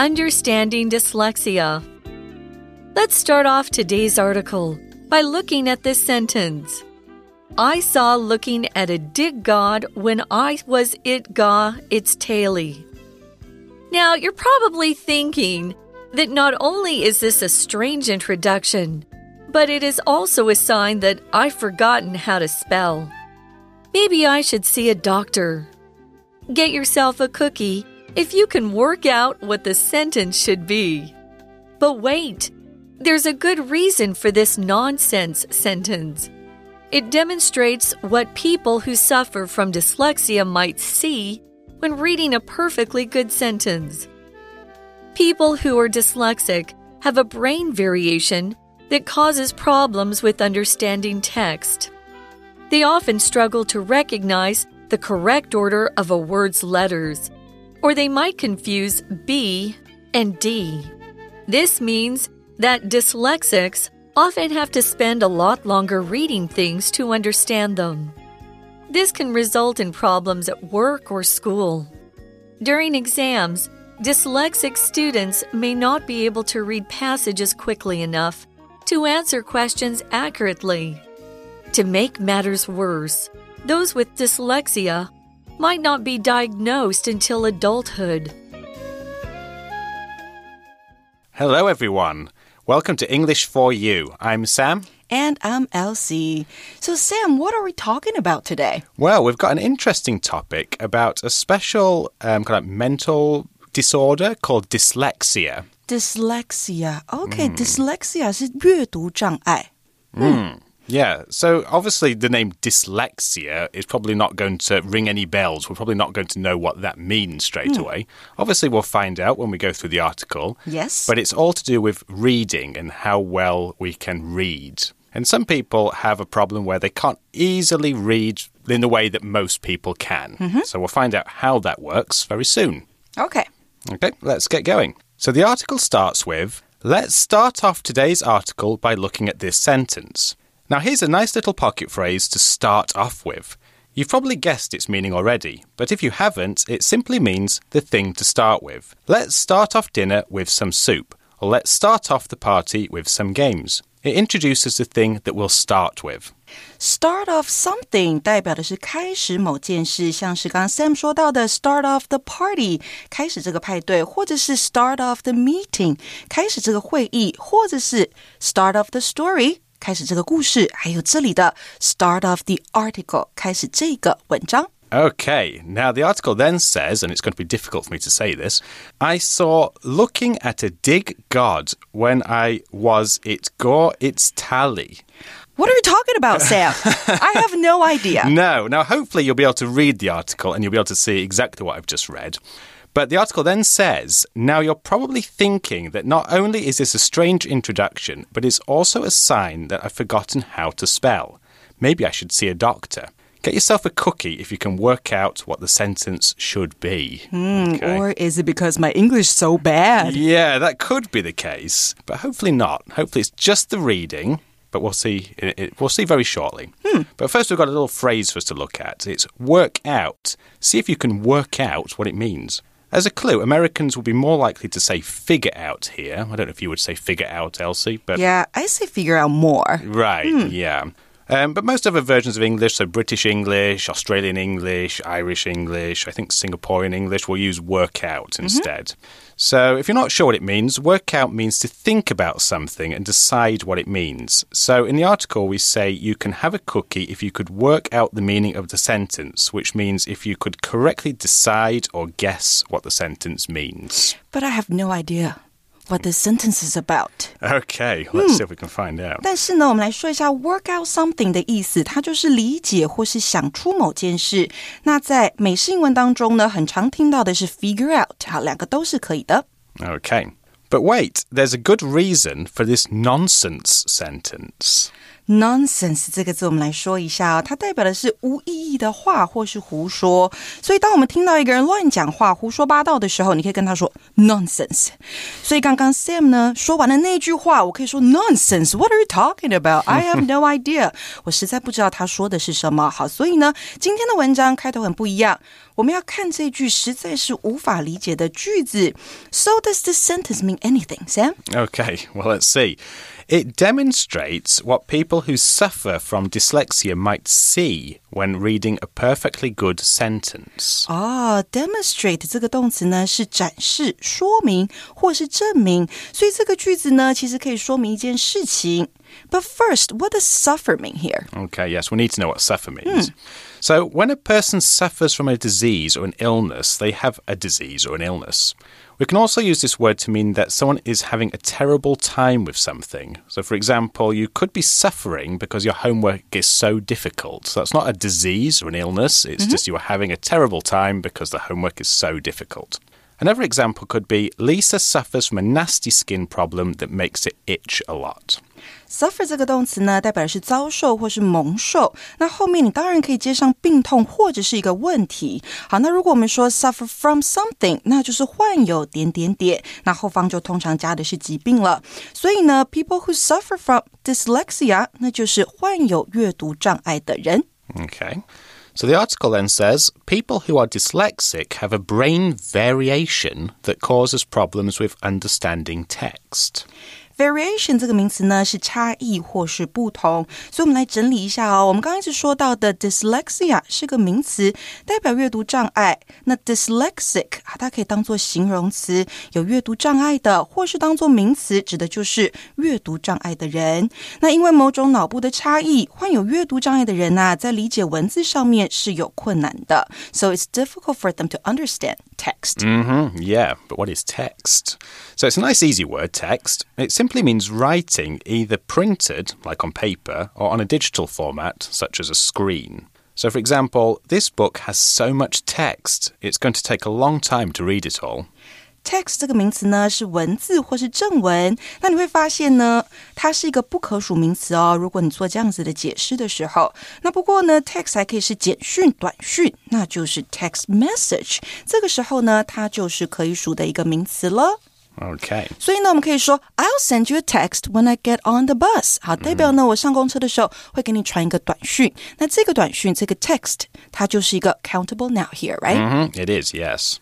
Understanding Dyslexia. Let's start off today's article by looking at this sentence. I saw looking at a dig god when I was it ga its taily. Now, you're probably thinking that not only is this a strange introduction, but it is also a sign that I've forgotten how to spell. Maybe I should see a doctor. Get yourself a cookie if you can work out what the sentence should be. But wait, there's a good reason for this nonsense sentence. It demonstrates what people who suffer from dyslexia might see when reading a perfectly good sentence. People who are dyslexic have a brain variation that causes problems with understanding text. They often struggle to recognize the correct order of a word's letters, or they might confuse B and D. This means that dyslexics often have to spend a lot longer reading things to understand them. This can result in problems at work or school. During exams, dyslexic students may not be able to read passages quickly enough to answer questions accurately. To make matters worse, those with dyslexia might not be diagnosed until adulthood. Hello, everyone. Welcome to English for You. I'm Sam. And I'm Elsie. So, Sam, what are we talking about today? Well, we've got an interesting topic about a special um, kind of mental disorder called dyslexia. Dyslexia. Okay, dyslexia 是阅读障碍。 yeah, so obviously the name dyslexia is probably not going to ring any bells. We're probably not going to know what that means straight hmm. away. Obviously, we'll find out when we go through the article. Yes. But it's all to do with reading and how well we can read. And some people have a problem where they can't easily read in the way that most people can. Mm-hmm. So we'll find out how that works very soon. Okay. Okay, let's get going. So the article starts with Let's start off today's article by looking at this sentence. Now, here's a nice little pocket phrase to start off with. You've probably guessed its meaning already, but if you haven't, it simply means the thing to start with. Let's start off dinner with some soup, or let's start off the party with some games. It introduces the thing that we'll start with. Start off something 代表的是开始某件事，像是刚刚 Sam 说到的 start off the party，开始这个派对，或者是 start off the meeting，开始这个会议，或者是 start off the story， 开始这个故事，还有这里的 start off the article，开始这个文章。 Okay, now the article then says, and it's going to be difficult for me to say this I saw looking at a dig god when I was it gore its tally. What are you talking about, Sam? I have no idea. No, now hopefully you'll be able to read the article and you'll be able to see exactly what I've just read. But the article then says, now you're probably thinking that not only is this a strange introduction, but it's also a sign that I've forgotten how to spell. Maybe I should see a doctor. Get yourself a cookie if you can work out what the sentence should be. Hmm, okay. Or is it because my English is so bad? Yeah, that could be the case, but hopefully not. Hopefully it's just the reading, but we'll see. We'll see very shortly. Hmm. But first, we've got a little phrase for us to look at. It's work out. See if you can work out what it means. As a clue, Americans will be more likely to say figure out here. I don't know if you would say figure out, Elsie, but Yeah, I say figure out more. Right, yeah. Um, but most other versions of English, so British English, Australian English, Irish English, I think Singaporean English, will use work out instead. So if you're not sure what it means, work out means to think about something and decide what it means. So in the article, we say you can have a cookie if you could work out the meaning of the sentence, which means if you could correctly decide or guess what the sentence means. But I have no idea what this sentence is about. Okay, let's see if we can find out. 但是呢，我们来说一下 work out something 的意思，它就是理解或是想出某件事。那在美式英文当中呢，很常听到的是 figure out，好，两个都是可以的。 Okay. But wait, there's a good reason for this nonsense sentence. Nonsense 这个字，我们来说一下哦，它代表的是无意义的话或是胡说。所以，当我们听到一个人乱讲话、胡说八道的时候，你可以跟他说 nonsense。所以，刚刚 Sam 呢说完了那句话，我可以说 nonsense。What are you talking about? I have no idea。我实在不知道他说的是什么。好，所以呢，今天的文章开头很不一样。 我们要看这句实在是无法理解的句子。So does this sentence mean anything, Sam? Okay, well, let's see. It demonstrates what people who suffer from dyslexia might see when reading a perfectly good sentence. 哦、oh,，demonstrate 这个动词呢是展示、说明或是证明，所以这个句子呢其实可以说明一件事情。But first, what does suffer mean here? Okay, yes, we need to know what suffer means. So, when a person suffers from a disease or an illness, they have a disease or an illness. We can also use this word to mean that someone is having a terrible time with something. So, for example, you could be suffering because your homework is so difficult. So, that's not a disease or an illness, it's mm-hmm. just you are having a terrible time because the homework is so difficult. Another example could be Lisa suffers from a nasty skin problem that makes it itch a lot. Suffer 这个动词呢，代表的是遭受或是蒙受。那后面你当然可以接上病痛或者是一个问题。好，那如果我们说 suffer from something，那就是患有点点点，那后方就通常加的是疾病了。所以呢，people who suffer from dyslexia，那就是患有阅读障碍的人。 Okay. So the article then says people who are dyslexic have a brain variation that causes problems with understanding text Variation 这个名词呢是差异或是不同，所以我们来整理一下哦。我们刚刚一直说到的 dyslexia 是个名词，代表阅读障碍。那 dyslexic 啊，它可以当做形容词，有阅读障碍的，或是当做名词，指的就是阅读障碍的人。那因为某种脑部的差异，患有阅读障碍的人呐、在理解文字上面是有困难的。So it's difficult for them to understand text. hmm yeah, but what is text? So it's a nice, easy word, text. It simply means writing either printed, like on paper, or on a digital format, such as a screen. So, for example, this book has so much text, it's going to take a long time to read it all text 这个名词呢是文字或是正文，那你会发现呢，它是一个不可数名词哦。如果你做这样子的解释的时候，那不过呢，text 还可以是简讯、短讯，那就是 text message。这个时候呢，它就是可以数的一个名词了。 Okay. 所以呢，我们可以说 I'll send you a text when I get on the bus。好，代表呢，我上公车的时候会给你传一个短讯。那这个短讯，这个 text，它就是一个 countable now here，right？、 Mhm, It is, yes.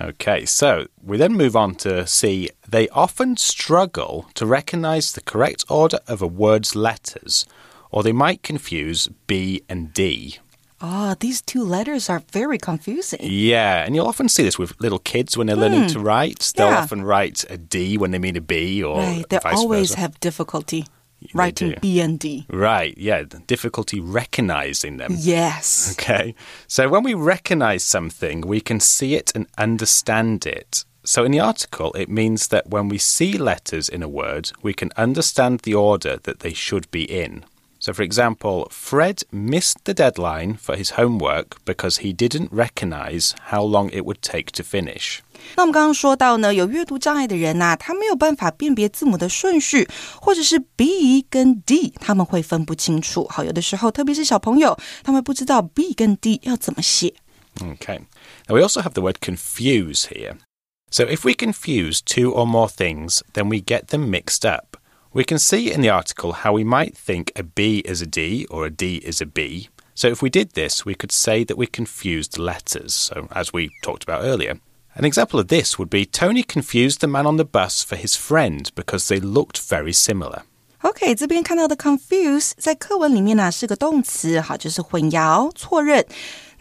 Okay, so we then move on to see they often struggle to recognize the correct order of a word's letters, or they might confuse B and D. Oh, these two letters are very confusing. Yeah, and you'll often see this with little kids when they're learning hmm. to write. They'll Yeah. often write a D when they mean a B, or Right, they always versa. have difficulty writing. B and D. Right, yeah, difficulty recognizing them. Yes. Okay. So when we recognize something, we can see it and understand it. So in the article, it means that when we see letters in a word, we can understand the order that they should be in. So, for example, Fred missed the deadline for his homework because he didn't recognize how long it would take to finish. 那我们刚刚说到呢，有阅读障碍的人呐、他没有办法辨别字母的顺序，或者是 B 跟 D，他们会分不清楚。好，有的时候，特别是小朋友，他们不知道 B 跟 D 要怎么写。 Okay. Now we also have the word confuse here. So if we confuse two or more things, then we get them mixed up. We can see in the article how we might think a B is a D or a D is a B. So if we did this, we could say that we confused letters, so as we talked about earlier. An example of this would be Tony confused the man on the bus for his friend because they looked very similar. OK，这边看到的 confuse 在课文里面呢、是个动词，好，就是混淆、错认。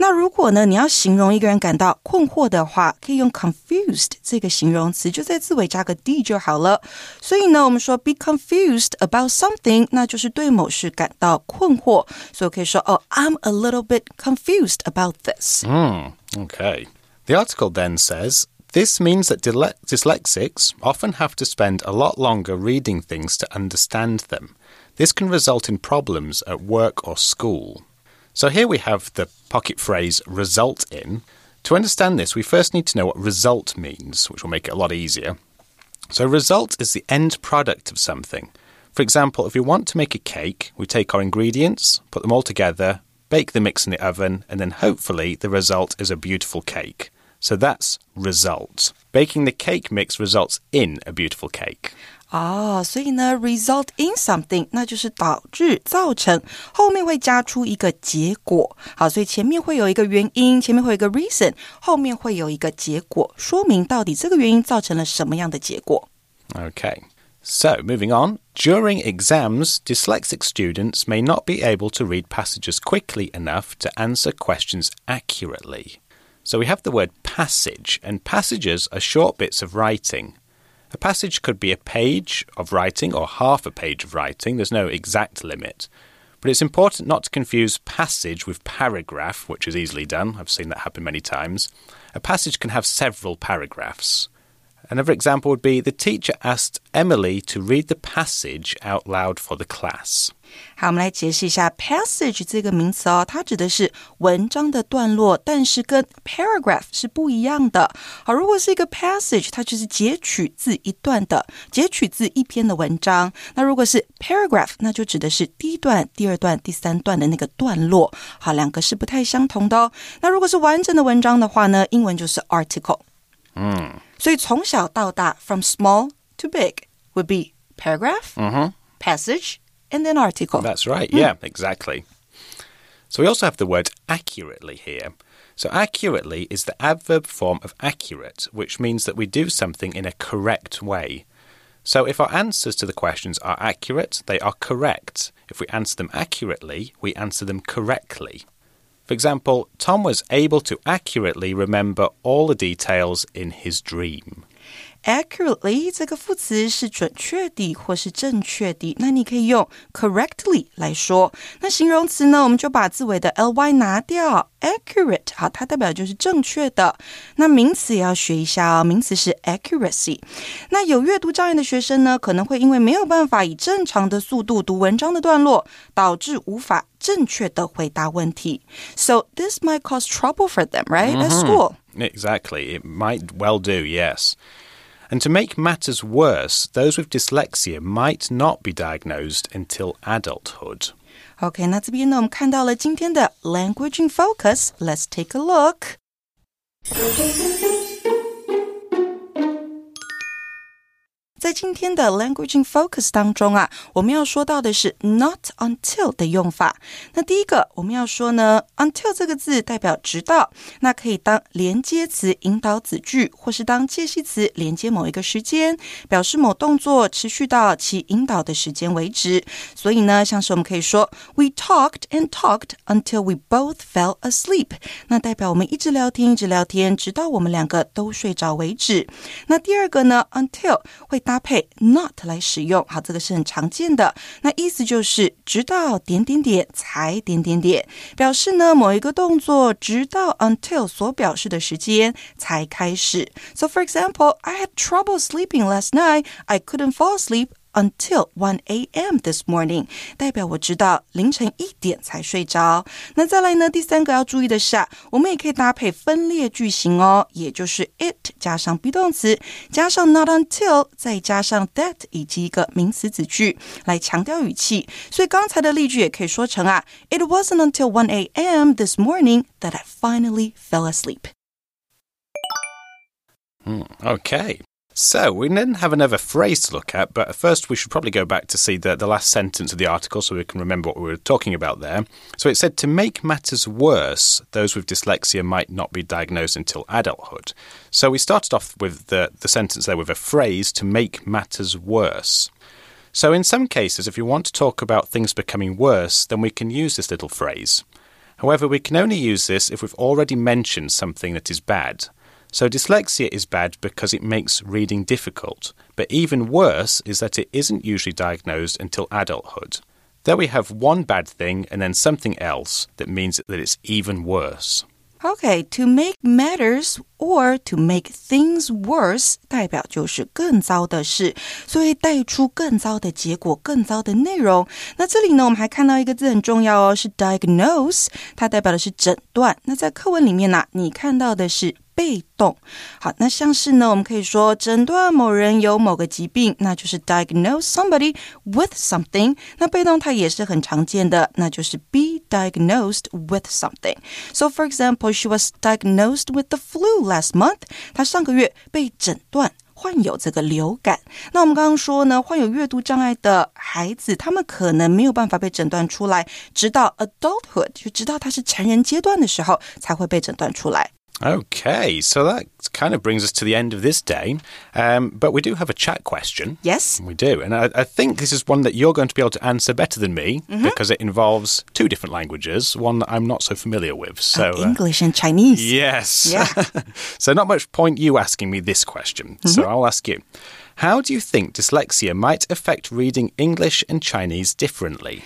那如果呢你要形容一个人感到困惑的话，可以用 confused 这个形容词，就在字尾加个 d 就好了。所以呢，我们说 be confused about something，那就是对某事感到困惑。所以我可以说哦，I'm a little bit confused about this。 Hmm, okay. The article then says this means that dyle- dyslexics often have to spend a lot longer reading things to understand them. This can result in problems at work or school. So here we have the pocket phrase result in. To understand this, we first need to know what result means, which will make it a lot easier. So, result is the end product of something. For example, if we want to make a cake, we take our ingredients, put them all together, bake the mix in the oven, and then hopefully the result is a beautiful cake. So that's result. Baking the cake mix results in a beautiful cake. 哦，所以呢，result in something，那就是导致、造成，后面会加出一个结果。好，所以前面会有一个原因，前面会有一个 reason，后面会有一个结果，说明到底这个原因造成了什么样的结果。Okay. So, moving on. During exams, dyslexic students may not be able to read passages quickly enough to answer questions accurately. So, we have the word passage, and passages are short bits of writing. A passage could be a page of writing or half a page of writing, there's no exact limit. But it's important not to confuse passage with paragraph, which is easily done. I've seen that happen many times. A passage can have several paragraphs. Another example would be the teacher asked Emily to read the passage out loud for the class. 好，我们来解释一下 passage 这个名词哦，它指的是文章的段落，但是跟 paragraph 是不一样的。好，如果是一个 passage，它就是截取自一段的，截取自一篇的文章。那如果是 paragraph，那就指的是第一段、第二段、第三段的那个段落。好，两个是不太相同的哦。那如果是完整的文章的话呢，英文就是 article。嗯。所以从小到大，from small to big would be paragraph, Mm-hmm. passage, and then article. That's right, hmm. yeah, exactly. So we also have the word accurately here. So accurately is the adverb form of accurate, which means that we do something in a correct way. So if our answers to the questions are accurate, they are correct. If we answer them accurately, we answer them correctly. For example, Tom was able to accurately remember all the details in his dream accurately 这个副词是准确的或是正确的，那你可以用 correctly 来说。那形容词呢，我们就把字尾的 ly 拿掉，accurate 好，它代表就是正确的。那名词也要学一下哦，名词是 accuracy。那有阅读障碍的学生呢，可能会因为没有办法以正常的速度读文章的段落，导致无法正确的回答问题。So this might cause trouble for them, right, at school. Exactly. It might well do, yes. And to make matters worse, those with dyslexia might not be diagnosed until adulthood. OK，那这边呢，我们看到了今天的 Language in Focus。Let's take a look。 在今天的 Language in Focus 当中啊，我们要说到的是 not until 的用法。那第一个我们要说呢，until 这个字代表直到，那可以当连接词引导子句，或是当介系词连接某一个时间，表示某动作持续到其引导的时间为止。所以呢，像是我们可以说 We talked and talked until we both fell asleep。那代表我们一直聊天，一直聊天，直到我们两个都睡着为止。那第二个呢，until 会当搭配 not 来使用，好，这个是很常见的。那意思就是直到点点点才点点点，表示呢某一个动作直到 until 所表示的时间才开始。So for example, I had trouble sleeping last night. I couldn't fall asleep until 1 a.m. this morning，代表我知道凌晨一点才睡着。那再来呢？第三个要注意的是啊，我们也可以搭配分裂句型哦，也就是 it 加上 be 动词，加上 not until，再加上 that 以及一个名词子句来强调语气。所以刚才的例句也可以说成啊，It wasn't until 1 a.m. this morning that I finally fell asleep. Okay. So, we then have another phrase to look at, but first we should probably go back to see the, the last sentence of the article so we can remember what we were talking about there. So, it said to make matters worse, those with dyslexia might not be diagnosed until adulthood. So, we started off with the, the sentence there with a phrase to make matters worse. So, in some cases, if you want to talk about things becoming worse, then we can use this little phrase. However, we can only use this if we've already mentioned something that is bad. So dyslexia is bad because it makes reading difficult, but even worse is that it isn't usually diagnosed until adulthood. There we have one bad thing and then something else that means that it's even worse. Okay, to make matters or to make things worse 代表就是更糟的事，所以带出更糟的结果、更糟的内容。那这里呢，我们还看到一个字很重要哦，是 diagnose，它代表的是诊断。那在课文里面呢、啊，你看到的是 被动。好，那像是呢，我们可以说诊断某人有某个疾病，那就是 diagnose somebody with something。那被动它也是很常见的，那就是 be diagnosed with something。So for example, she was diagnosed with the flu last month。她上个月被诊断。患有这个流感，那我们刚刚说呢，患有阅读障碍的孩子，他们可能没有办法被诊断出来，直到 adulthood，就直到他是成人阶段的时候，才会被诊断出来。Okay, so that kind of brings us to the end of this day. Um, but we do have a chat question. Yes. We do. And I, I, think this is one that you're going to be able to answer better than me Mm -hmm. because it involves two different languages, one that I'm not so familiar with. So uh, English and Chinese. Yes. Yeah. so not much point you asking me this question. Mm -hmm. So I'll ask you. How do you think dyslexia might affect reading English and Chinese differently?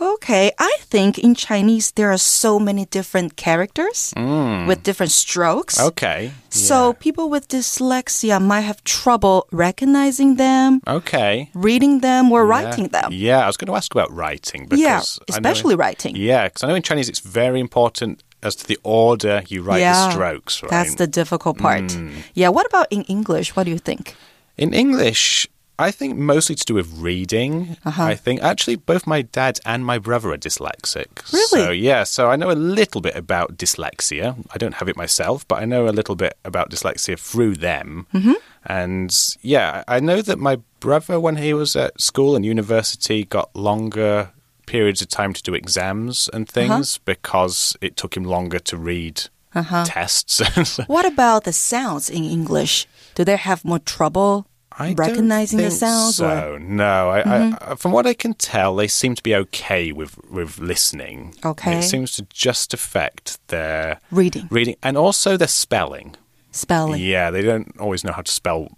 Okay, I think in Chinese there are so many different characters mm. with different strokes. Okay. So yeah. people with dyslexia might have trouble recognizing them. Okay. Reading them or yeah. writing them. Yeah, I was going to ask about writing because Yeah, especially in, writing. Yeah, because I know in Chinese it's very important as to the order you write yeah, the strokes, right? That's the difficult part. Mm. Yeah, what about in English? What do you think? In English, I think mostly to do with reading. Uh-huh. I think actually both my dad and my brother are dyslexic. Really? So yeah, so I know a little bit about dyslexia. I don't have it myself, but I know a little bit about dyslexia through them. Mm-hmm. And yeah, I know that my brother, when he was at school and university, got longer periods of time to do exams and Uh-huh. things because it took him longer to read Uh-huh. tests. What about the sounds in English? Do they have more trouble I recognizing don't the sounds? So Or? no, I, Mm-hmm. I, from what I can tell, they seem to be okay with with listening. Okay. it seems to just affect their Reading, reading and also their spelling. spelling. Yeah, they don't always know how to spell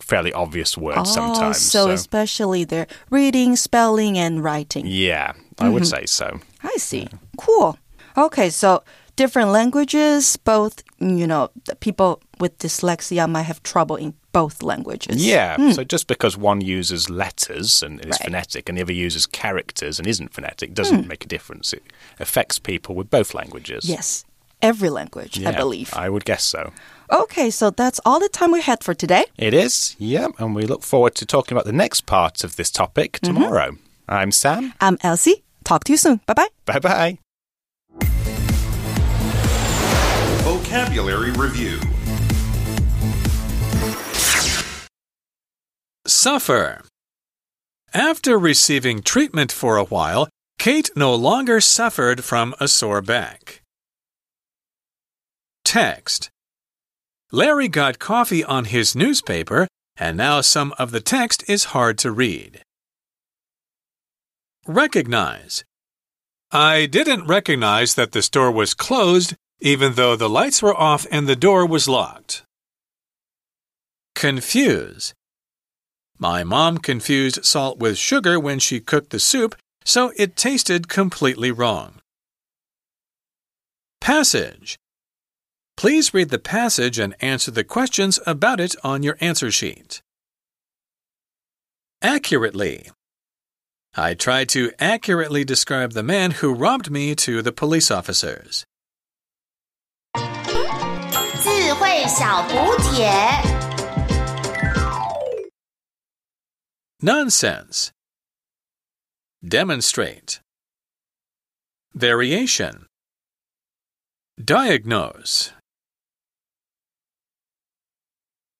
fairly obvious words Oh, sometimes. so especially their reading, spelling, and writing. yeah, I would Mm-hmm. say so. I see. Cool. Okay, so different languages, both, you know, the people with dyslexia might have trouble in both languages. Yeah, so just because one uses letters and is Hmm. Right. Hmm. phonetic and the other uses characters and isn't phonetic doesn't make a difference. It affects people with both languages. Yes, every language, I believe. I would guess so. Okay, so that's all the time we had for today. It is, yeah, and we look forward to talking about the next part of this topic Mm-hmm. tomorrow. I'm Sam. I'm Elsie. Talk to you soon. Bye bye. Bye bye. Vocabulary Review Suffer. After receiving treatment for a while, Kate no longer suffered from a sore back. Text. Larry got coffee on his newspaper, and now some of the text is hard to read. Recognize. I didn't recognize that the store was closed, even though the lights were off and the door was locked. Confuse. My mom confused salt with sugar when she cooked the soup, so it tasted completely wrong. Passage. Please read the passage and answer the questions about it on your answer sheet. Accurately. I tried to accurately describe the man who robbed me to the police officers. 智慧小补帖。 Nonsense. Demonstrate. Variation. Diagnose.